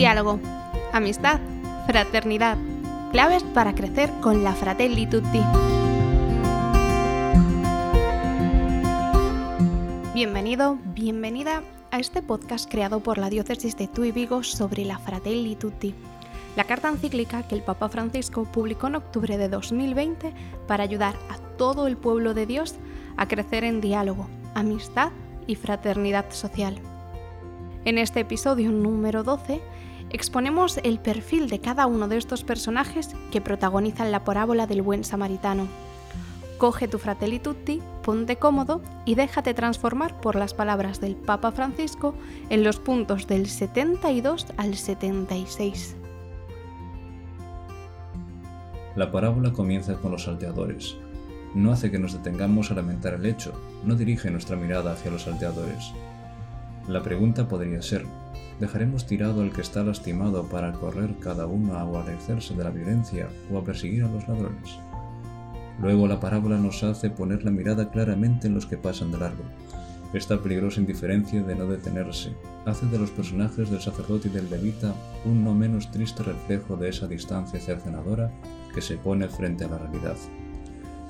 Diálogo, amistad, fraternidad, claves para crecer con la Fratelli Tutti. Bienvenido, bienvenida a este podcast creado por la diócesis de Tui Vigo sobre la Fratelli Tutti, la carta encíclica que el Papa Francisco publicó en octubre de 2020 para ayudar a todo el pueblo de Dios a crecer en diálogo, amistad y fraternidad social. En este episodio número 12 exponemos el perfil de cada uno de estos personajes que protagonizan la parábola del buen samaritano. Coge tu fratelli tutti, ponte cómodo y déjate transformar por las palabras del Papa Francisco en los puntos del 72 al 76. La parábola comienza con los salteadores. No hace que nos detengamos a lamentar el hecho, no dirige nuestra mirada hacia los salteadores. La pregunta podría ser, ¿dejaremos tirado al que está lastimado para correr cada uno a guarecerse de la violencia o a perseguir a los ladrones? Luego la parábola nos hace poner la mirada claramente en los que pasan de largo. Esta peligrosa indiferencia de no detenerse hace de los personajes del sacerdote y del levita un no menos triste reflejo de esa distancia cercenadora que se pone frente a la realidad.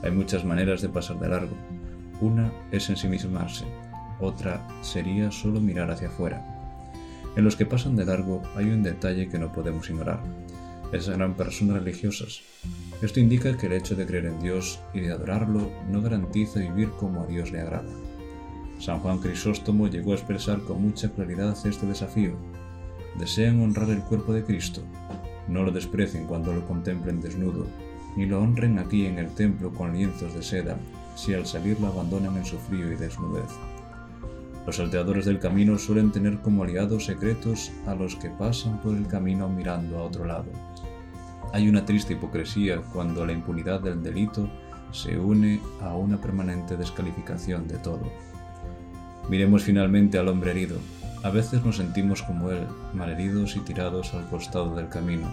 Hay muchas maneras de pasar de largo. Una es ensimismarse, otra sería solo mirar hacia afuera. En los que pasan de largo hay un detalle que no podemos ignorar. Esas eran personas religiosas. Esto indica que el hecho de creer en Dios y de adorarlo no garantiza vivir como a Dios le agrada. San Juan Crisóstomo llegó a expresar con mucha claridad este desafío. Desean honrar el cuerpo de Cristo. No lo desprecien cuando lo contemplen desnudo, ni lo honren aquí en el templo con lienzos de seda, si al salir lo abandonan en su frío y desnudez. Los salteadores del camino suelen tener como aliados secretos a los que pasan por el camino mirando a otro lado. Hay una triste hipocresía cuando la impunidad del delito se une a una permanente descalificación de todo. Miremos finalmente al hombre herido. A veces nos sentimos como él, malheridos y tirados al costado del camino,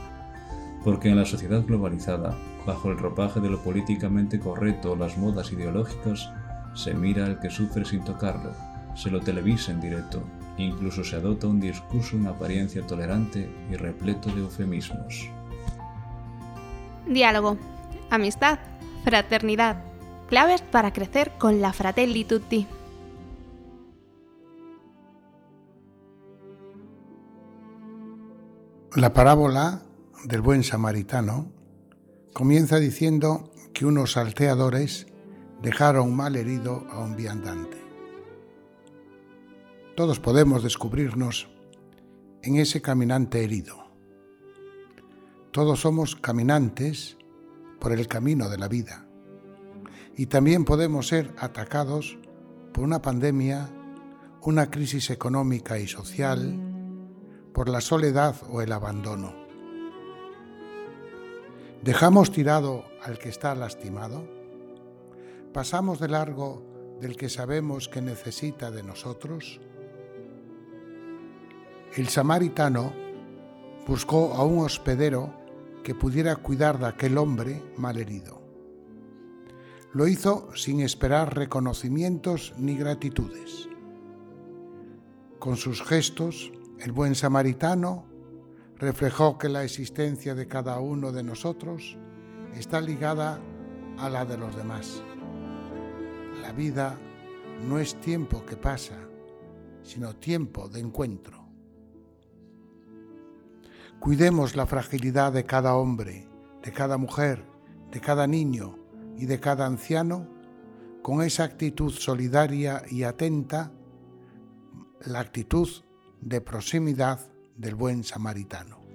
porque en la sociedad globalizada, bajo el ropaje de lo políticamente correcto o las modas ideológicas, se mira al que sufre sin tocarlo, se lo televisa en directo, incluso se adopta un discurso en apariencia tolerante y repleto de eufemismos. Diálogo, amistad, fraternidad, claves para crecer con la Fratelli Tutti. La parábola del buen samaritano comienza diciendo que unos salteadores dejaron mal herido a un viandante. Todos podemos descubrirnos en ese caminante herido. Todos somos caminantes por el camino de la vida. Y también podemos ser atacados por una pandemia, una crisis económica y social, por la soledad o el abandono. ¿Dejamos tirado al que está lastimado? ¿Pasamos de largo del que sabemos que necesita de nosotros? El samaritano buscó a un hospedero que pudiera cuidar de aquel hombre malherido. Lo hizo sin esperar reconocimientos ni gratitudes. Con sus gestos, el buen samaritano reflejó que la existencia de cada uno de nosotros está ligada a la de los demás. La vida no es tiempo que pasa, sino tiempo de encuentro. Cuidemos la fragilidad de cada hombre, de cada mujer, de cada niño y de cada anciano con esa actitud solidaria y atenta, la actitud de proximidad del buen samaritano.